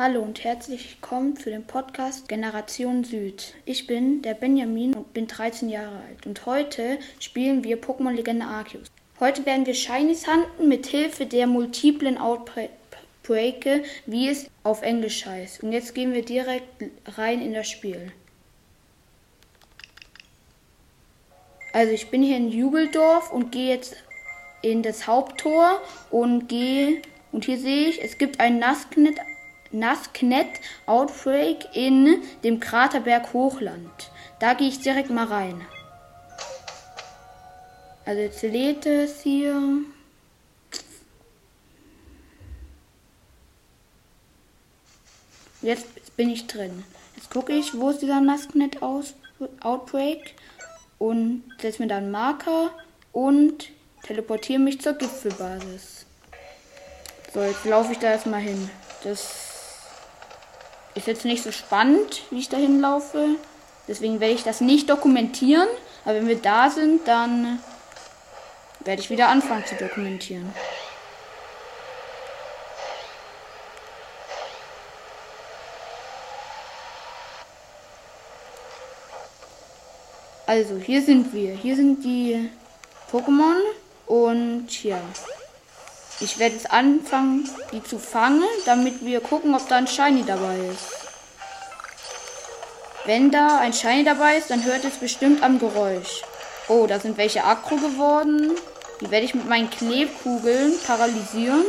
Hallo und herzlich willkommen für den Podcast Generation Süd. Ich bin der Benjamin und bin 13 Jahre alt und heute spielen wir Pokémon Legende Arceus. Heute werden wir Shinies handeln mit Hilfe der multiplen Outbreake, wie es auf Englisch heißt. Und jetzt gehen wir direkt rein in das Spiel. Also ich bin hier in Jubeldorf und gehe jetzt in das Haupttor und gehe und hier sehe ich, es gibt ein Nassknit Nasknet Outbreak in dem Kraterberg Hochland. Da gehe ich direkt mal rein. Also jetzt lädt es hier. Jetzt bin ich drin. Jetzt gucke ich, wo ist dieser Nasknet Outbreak und setze mir dann Marker und teleportiere mich zur Gipfelbasis. So, jetzt laufe ich da erstmal hin. Das ist jetzt nicht so spannend, wie ich dahin laufe. Deswegen werde ich das nicht dokumentieren. Aber wenn wir da sind, dann werde ich wieder anfangen zu dokumentieren. Also, hier sind wir. Hier sind die Pokémon. Und ja. Ich werde jetzt anfangen, die zu fangen, damit wir gucken, ob da ein Shiny dabei ist. Wenn da ein Shiny dabei ist, dann hört es bestimmt am Geräusch. Oh, da sind welche aggro geworden. Die werde ich mit meinen Klebkugeln paralysieren.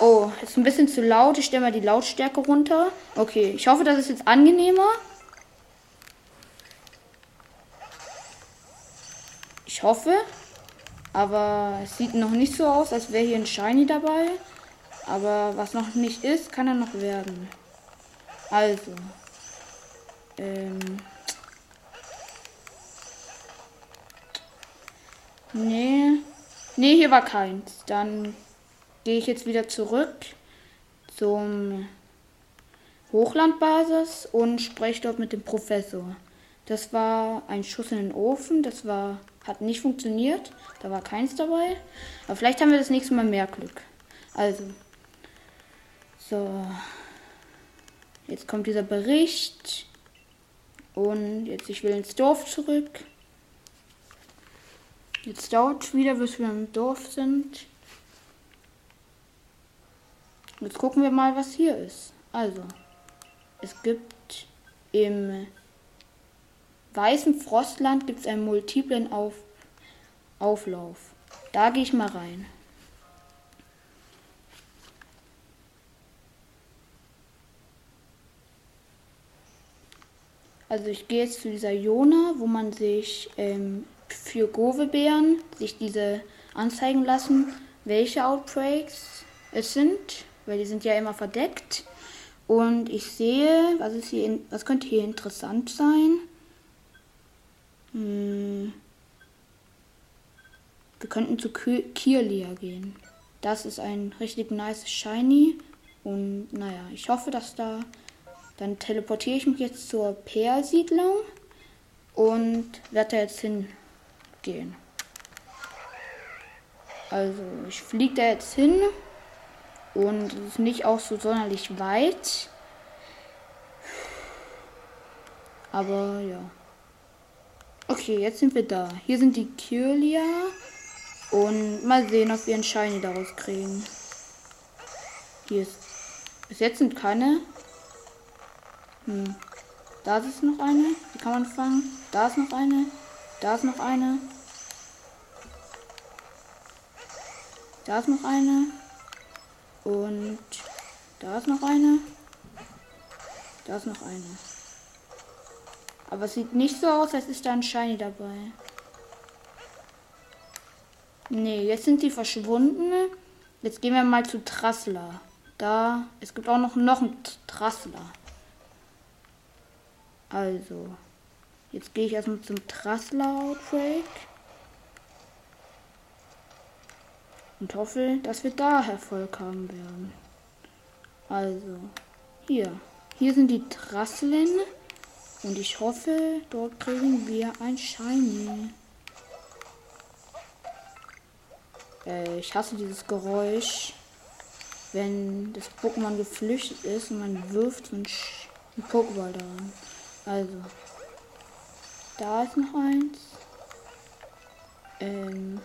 Oh, ist ein bisschen zu laut. Ich stelle mal die Lautstärke runter. Okay, ich hoffe, das ist jetzt angenehmer. Ich hoffe. Aber es sieht noch nicht so aus, als wäre hier ein Shiny dabei. Aber was noch nicht ist, kann er noch werden. Also. Ähm. Nee. Nee, hier war keins. Dann gehe ich jetzt wieder zurück zum Hochlandbasis und spreche dort mit dem Professor. Das war ein Schuss in den Ofen. Das war hat nicht funktioniert. Da war keins dabei. Aber vielleicht haben wir das nächste Mal mehr Glück. Also. So. Jetzt kommt dieser Bericht. Und jetzt ich will ins Dorf zurück. Jetzt dauert es wieder, bis wir im Dorf sind. Jetzt gucken wir mal, was hier ist. Also, es gibt im weißen Frostland gibt es einen multiplen Auf Auflauf. Da gehe ich mal rein. Also ich gehe jetzt zu dieser Jona, wo man sich ähm, für Govebeeren sich diese anzeigen lassen, welche Outbreaks es sind, weil die sind ja immer verdeckt. Und ich sehe, was ist hier, was könnte hier interessant sein? Hm. Wir könnten zu Kirlia gehen. Das ist ein richtig nice Shiny. Und naja, ich hoffe, dass da. Dann teleportiere ich mich jetzt zur Peer-Siedlung und werde da jetzt hingehen. Also, ich fliege da jetzt hin und es ist nicht auch so sonderlich weit. Aber ja. Okay, jetzt sind wir da. Hier sind die Kirlia. Und mal sehen, ob wir einen Shiny daraus kriegen. Hier ist. Bis jetzt sind keine. Hm. Da ist noch eine. Die kann man fangen. Da ist noch eine. Da ist noch eine. Da ist noch eine. Und da ist noch eine. Da ist noch eine. Aber es sieht nicht so aus, als ist da ein Shiny dabei. Nee, jetzt sind die verschwunden. Jetzt gehen wir mal zu Trassler. Da, es gibt auch noch, noch einen Trassler. Also, jetzt gehe ich erstmal zum Trassler Outbreak. Und hoffe, dass wir da Erfolg haben werden. Also, hier. Hier sind die Trasseln. Und ich hoffe, dort kriegen wir ein Shiny. Äh, ich hasse dieses Geräusch. wenn das Pokémon geflüchtet ist und man wirft einen, einen Pokéball daran. Also, da ist noch eins. Ähm,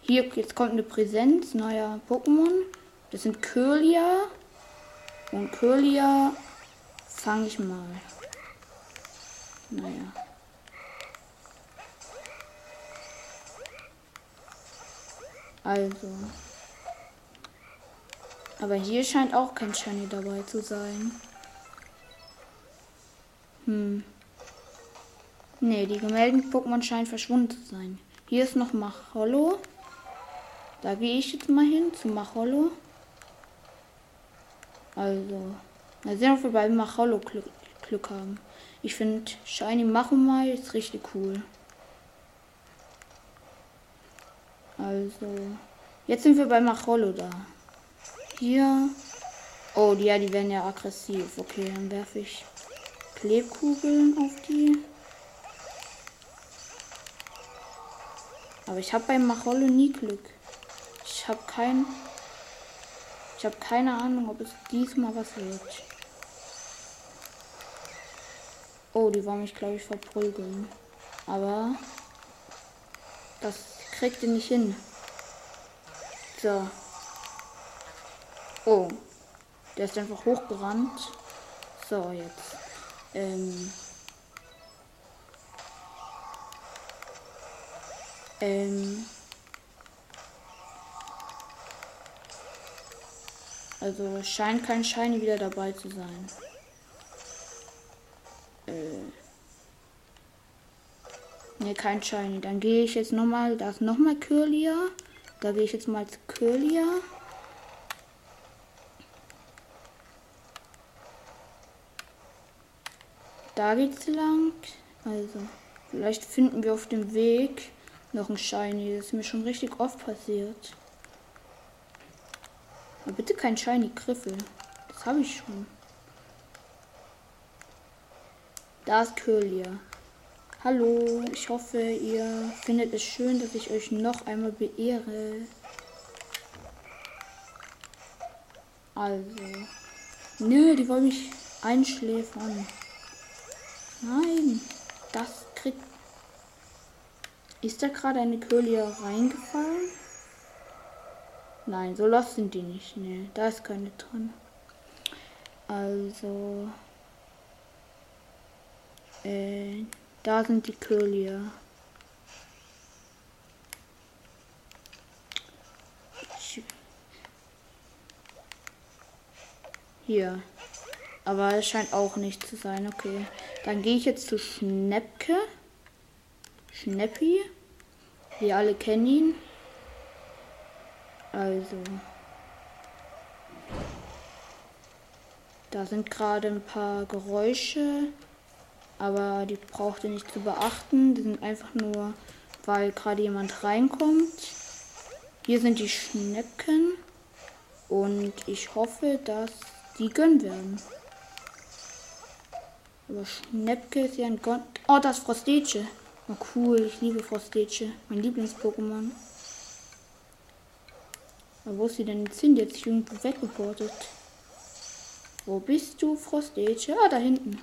hier, jetzt kommt eine Präsenz neuer Pokémon. Das sind Curlia. Und Curlia fange ich mal. Naja. Also. Aber hier scheint auch kein Shiny dabei zu sein. Hm. Ne, die gemeldeten Pokémon scheinen verschwunden zu sein. Hier ist noch Macholo. Da gehe ich jetzt mal hin zu Macholo. Also. Mal sehen, ob wir bei Macholo Glück, Glück haben. Ich finde Shiny Machomai ist richtig cool. Also. Jetzt sind wir bei Macholo da. Hier. Oh, ja, die werden ja aggressiv. Okay, dann werfe ich Klebkugeln auf die. Aber ich habe beim Macholo nie Glück. Ich habe kein. Ich habe keine Ahnung, ob es diesmal was wird. Oh, die wollen mich, glaube ich, verprügeln. Aber das kriegt ihr nicht hin. So. Oh. Der ist einfach hochgerannt. So, jetzt. Ähm. Ähm. Also scheint kein Shiny wieder dabei zu sein. Ne, kein Shiny. Dann gehe ich jetzt nochmal. Da ist nochmal Curlia. Da gehe ich jetzt mal zu Curlia. Da geht's lang. Also, vielleicht finden wir auf dem Weg noch ein Shiny. Das ist mir schon richtig oft passiert. Aber bitte kein Shiny Griffel. Das habe ich schon. Da ist Curlia. Hallo, ich hoffe, ihr findet es schön, dass ich euch noch einmal beehre. Also. Nö, die wollen mich einschläfern. Nein, das kriegt. Ist da gerade eine Curlia reingefallen? Nein, so los sind die nicht. Ne, da ist keine drin. Also. Äh. Da sind die Curlier. Hier. Aber es scheint auch nicht zu sein. Okay. Dann gehe ich jetzt zu Schnäppke. Schnäppi. Wir alle kennen ihn. Also. Da sind gerade ein paar Geräusche. Aber die braucht ihr nicht zu beachten. Die sind einfach nur, weil gerade jemand reinkommt. Hier sind die Schnäppchen. Und ich hoffe, dass die gönnen werden. Aber Schnäppke ist ja ein Gott. Oh, das ist Frostetsche. Oh, cool. Ich liebe Frostetsche. Mein Lieblings-Pokémon. Aber wo ist sie denn jetzt hin? Jetzt ist irgendwo weggeportet. Wo bist du, Frostetsche? Ah, da hinten.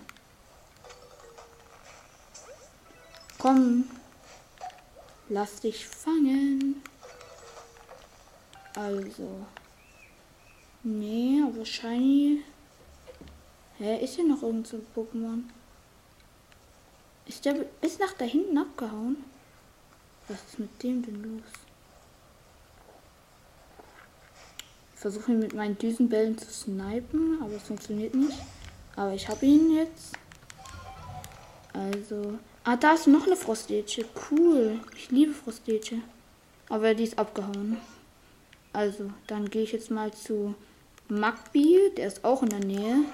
Komm. Lass dich fangen. Also. Nee, aber Shiny. Hä, ist hier noch irgend so ein Pokémon? Ist der bis nach da hinten abgehauen? Was ist mit dem denn los? Ich versuche ihn mit meinen Düsenbällen zu snipen, aber es funktioniert nicht. Aber ich habe ihn jetzt. Also, Ah, da ist noch eine Frostetsche. Cool. Ich liebe Frostetsche. Aber die ist abgehauen. Also, dann gehe ich jetzt mal zu Magby. Der ist auch in der Nähe.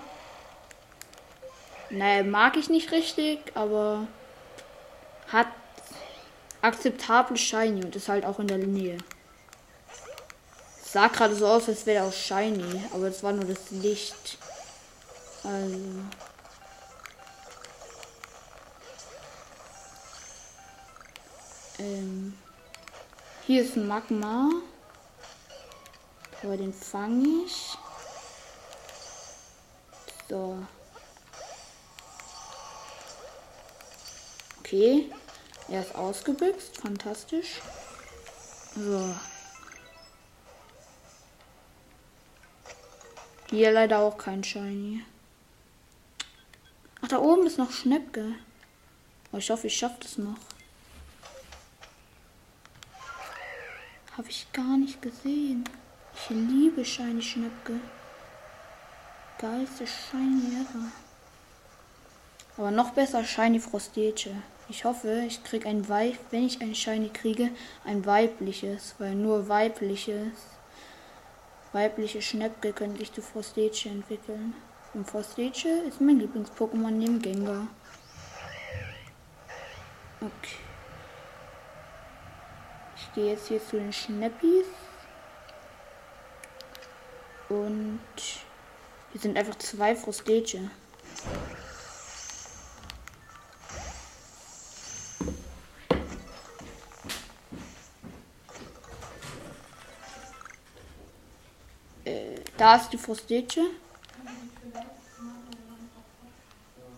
Naja, mag ich nicht richtig, aber hat akzeptable Shiny und ist halt auch in der Nähe. Sah gerade so aus, als wäre er auch Shiny, aber es war nur das Licht. Also. Ähm, hier ist ein Magma. Aber den fange ich. So. Okay. Er ist ausgebüxt. Fantastisch. So. Hier leider auch kein Shiny. Ach, da oben ist noch Schnäppke. Oh, ich hoffe, ich schaffe das noch. Habe ich gar nicht gesehen. Ich liebe Shiny Schnäppke. Geilste Shiny ever. Aber noch besser Shiny Frostete. Ich hoffe, ich kriege ein Weib, wenn ich ein Shiny kriege, ein weibliches, weil nur weibliches, weibliche Schnäppke könnte ich zu Frostete entwickeln. Und Frostete ist mein Lieblings-Pokémon neben Gengar. Okay. Gehe jetzt hier zu den Schnappis. Und hier sind einfach zwei Frostete. Äh, da ist die Frostete.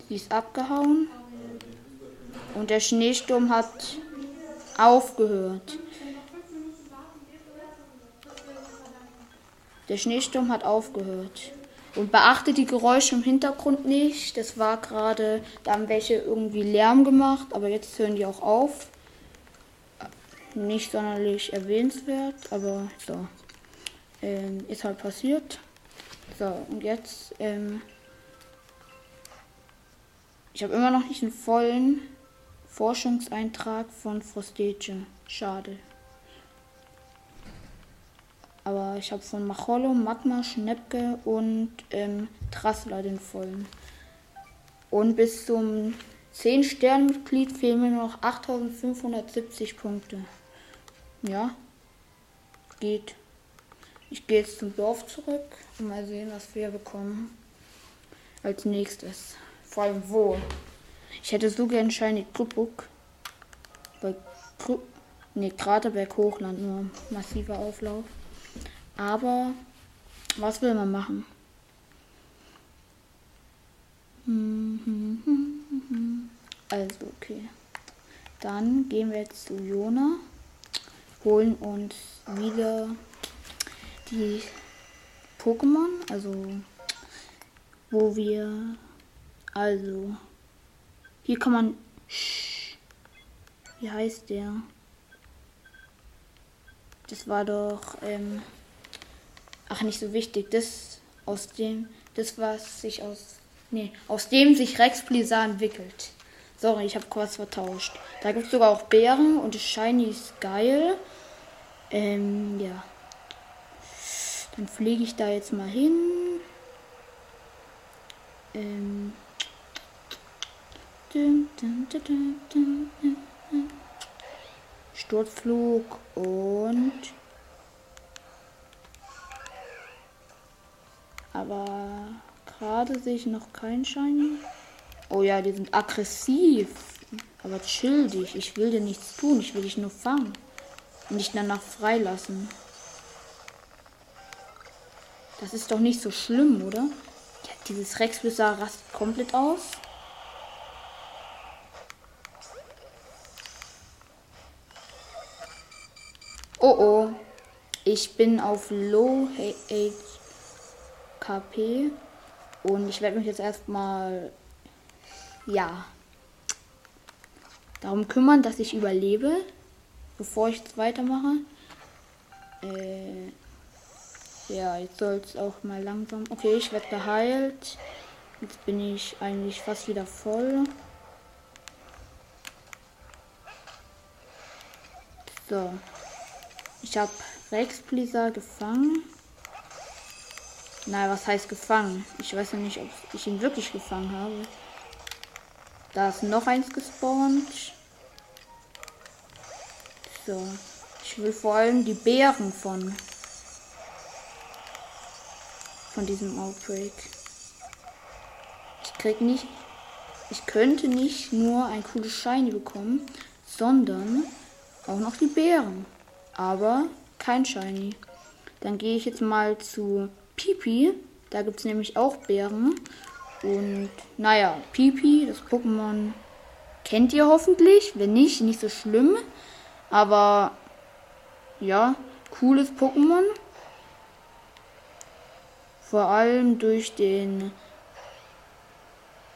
Sie ist abgehauen. Und der Schneesturm hat aufgehört. Der Schneesturm hat aufgehört. Und beachtet die Geräusche im Hintergrund nicht. Das war gerade, da haben welche irgendwie Lärm gemacht, aber jetzt hören die auch auf. Nicht sonderlich erwähnenswert, aber so. Ähm, ist halt passiert. So, und jetzt, ähm, ich habe immer noch nicht einen vollen Forschungseintrag von Frostete. Schade. Aber ich habe von Macholo, Magma, Schnepke und ähm, Trassler den vollen. Und bis zum 10-Sterne-Mitglied fehlen mir noch 8570 Punkte. Ja, geht. Ich gehe jetzt zum Dorf zurück und mal sehen, was wir bekommen. Als nächstes. Vor allem wo. Ich hätte so gern Shiny Krupuk. Bei Kru nee, Kraterberg Hochland nur massiver Auflauf. Aber was will man machen? Also, okay. Dann gehen wir jetzt zu Jona, holen uns wieder die Pokémon, also wo wir, also hier kann man, wie heißt der? Das war doch, ähm, ach nicht so wichtig, das aus dem, das was sich aus, nee, aus dem sich Rex Blizzard entwickelt. Sorry, ich habe kurz vertauscht. Da gibt es sogar auch Bären und Shiny ist geil. Ähm, ja. Dann fliege ich da jetzt mal hin. Ähm. Sturzflug und aber gerade sehe ich noch keinen Shiny. Oh ja, die sind aggressiv. Aber chill dich. Ich will dir nichts tun. Ich will dich nur fangen. Und dich danach freilassen. Das ist doch nicht so schlimm, oder? Ja, dieses Rexbisser rastet komplett aus. Oh oh. Ich bin auf Low KP. Und ich werde mich jetzt erstmal. Ja. Darum kümmern, dass ich überlebe. Bevor ich jetzt weitermache. Äh. Ja, jetzt soll es auch mal langsam. Okay, ich werde geheilt. Jetzt bin ich eigentlich fast wieder voll. So. Ich habe Rex Pleaser gefangen. Nein, was heißt gefangen? Ich weiß ja nicht, ob ich ihn wirklich gefangen habe. Da ist noch eins gespawnt. So. Ich will vor allem die Beeren von von diesem Outbreak. Ich krieg nicht. Ich könnte nicht nur ein cooles Shiny bekommen, sondern auch noch die Beeren. Aber kein Shiny. Dann gehe ich jetzt mal zu Pipi. Da gibt es nämlich auch Bären. Und naja, Pipi, das Pokémon kennt ihr hoffentlich. Wenn nicht, nicht so schlimm. Aber ja, cooles Pokémon. Vor allem durch den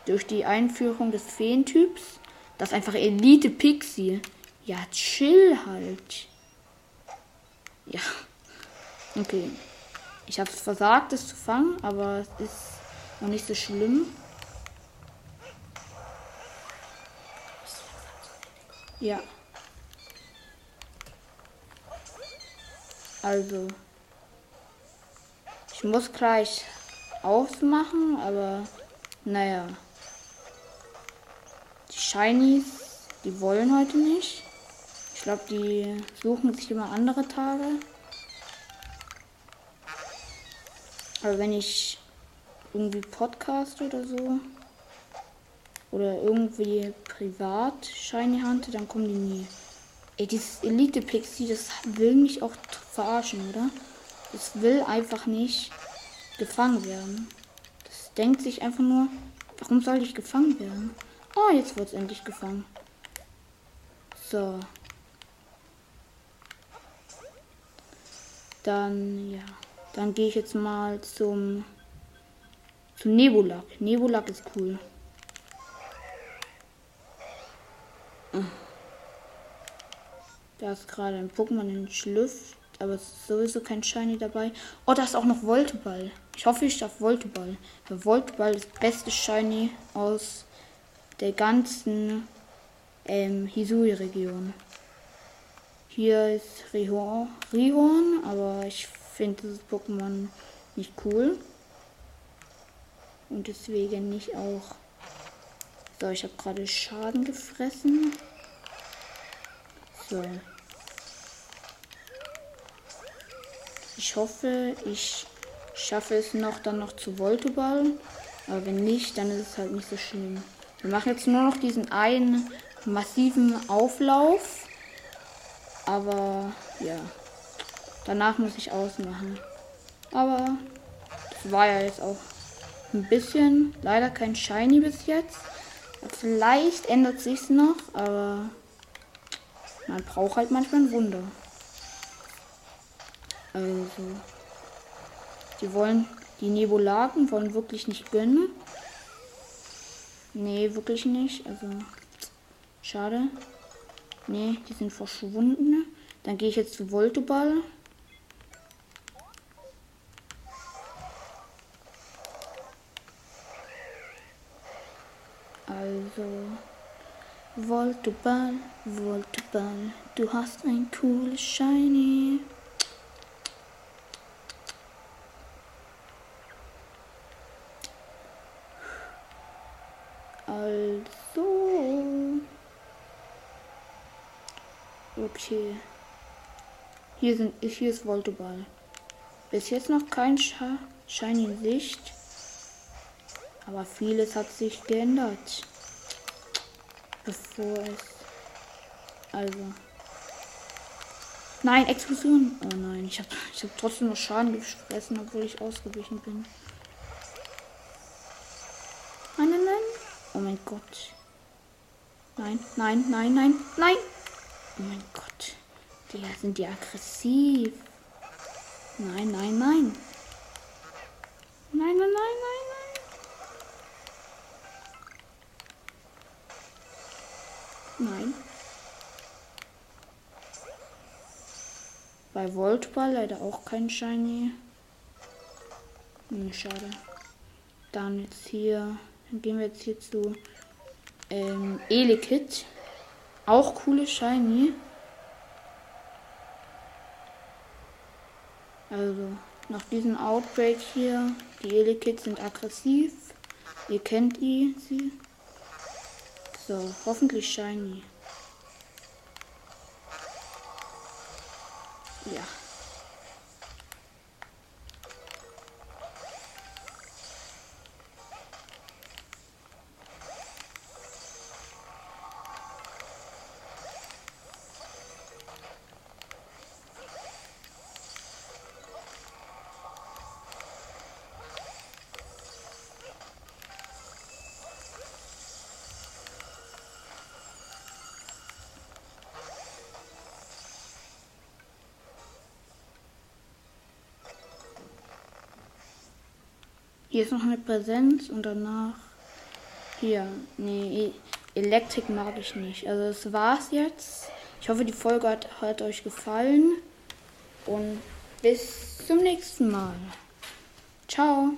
durch die Einführung des Feentyps. Das ist einfach Elite Pixie. Ja, chill halt. Ja. Okay. Ich habe es versagt, es zu fangen, aber es ist noch nicht so schlimm. Ja. Also. Ich muss gleich ausmachen, aber naja. Die Shinies, die wollen heute nicht. Ich glaube, die suchen sich immer andere Tage. Aber wenn ich irgendwie Podcast oder so oder irgendwie privat Shiny hante, dann kommen die nie. Ey, dieses Elite Pixie, das will mich auch verarschen, oder? Das will einfach nicht gefangen werden. Das denkt sich einfach nur, warum soll ich gefangen werden? Oh, jetzt wird es endlich gefangen. So. Dann, ja. Dann gehe ich jetzt mal zum, zum Nebulak. Nebulak ist cool. Da ist gerade ein Pokémon in Schlüpft, aber es ist sowieso kein Shiny dabei. Oh, da ist auch noch Volteball. Ich hoffe, ich darf Volteball. Weil Volteball ist das beste Shiny aus der ganzen ähm, Hisui-Region. Hier ist Rihorn, Rihorn, aber ich finde dieses Pokémon nicht cool. Und deswegen nicht auch. So, ich habe gerade Schaden gefressen. So. Ich hoffe, ich schaffe es noch dann noch zu Volteball. Aber wenn nicht, dann ist es halt nicht so schlimm. Wir machen jetzt nur noch diesen einen massiven Auflauf. Aber ja. Danach muss ich ausmachen. Aber das war ja jetzt auch ein bisschen. Leider kein Shiny bis jetzt. Vielleicht ändert sich's noch, aber man braucht halt manchmal ein Wunder. Also. Die wollen, die Nebulagen wollen wirklich nicht gönnen. Nee, wirklich nicht. Also. Schade. Nee, die sind verschwunden. Dann gehe ich jetzt zu Voltoball. Also. Voltoball, Voltoball, du hast ein cooles Shiny. Also. Okay. Hier, sind, hier ist Voltoball. Bis jetzt noch kein Scha Shiny in Sicht. Aber vieles hat sich geändert. Bevor es. Also. Nein, Explosion. Oh nein, ich habe ich hab trotzdem noch Schaden gefressen, obwohl ich ausgewichen bin. Nein, nein, nein. Oh mein Gott. Nein, nein, nein, nein, nein. Oh mein Gott. Die sind die aggressiv. Nein, nein, nein. Nein, nein, nein, nein. Nein. Bei Voltball leider auch kein Shiny. Hm, schade. Dann jetzt hier. Dann gehen wir jetzt hier zu ähm, Elekid. Auch coole Shiny. Also, nach diesem Outbreak hier, die Elekids sind aggressiv. Ihr kennt die, sie. So, hoffentlich shiny. Hier ist noch eine Präsenz und danach. Hier. Nee, Elektrik mag ich nicht. Also das war's jetzt. Ich hoffe, die Folge hat, hat euch gefallen. Und bis zum nächsten Mal. Ciao.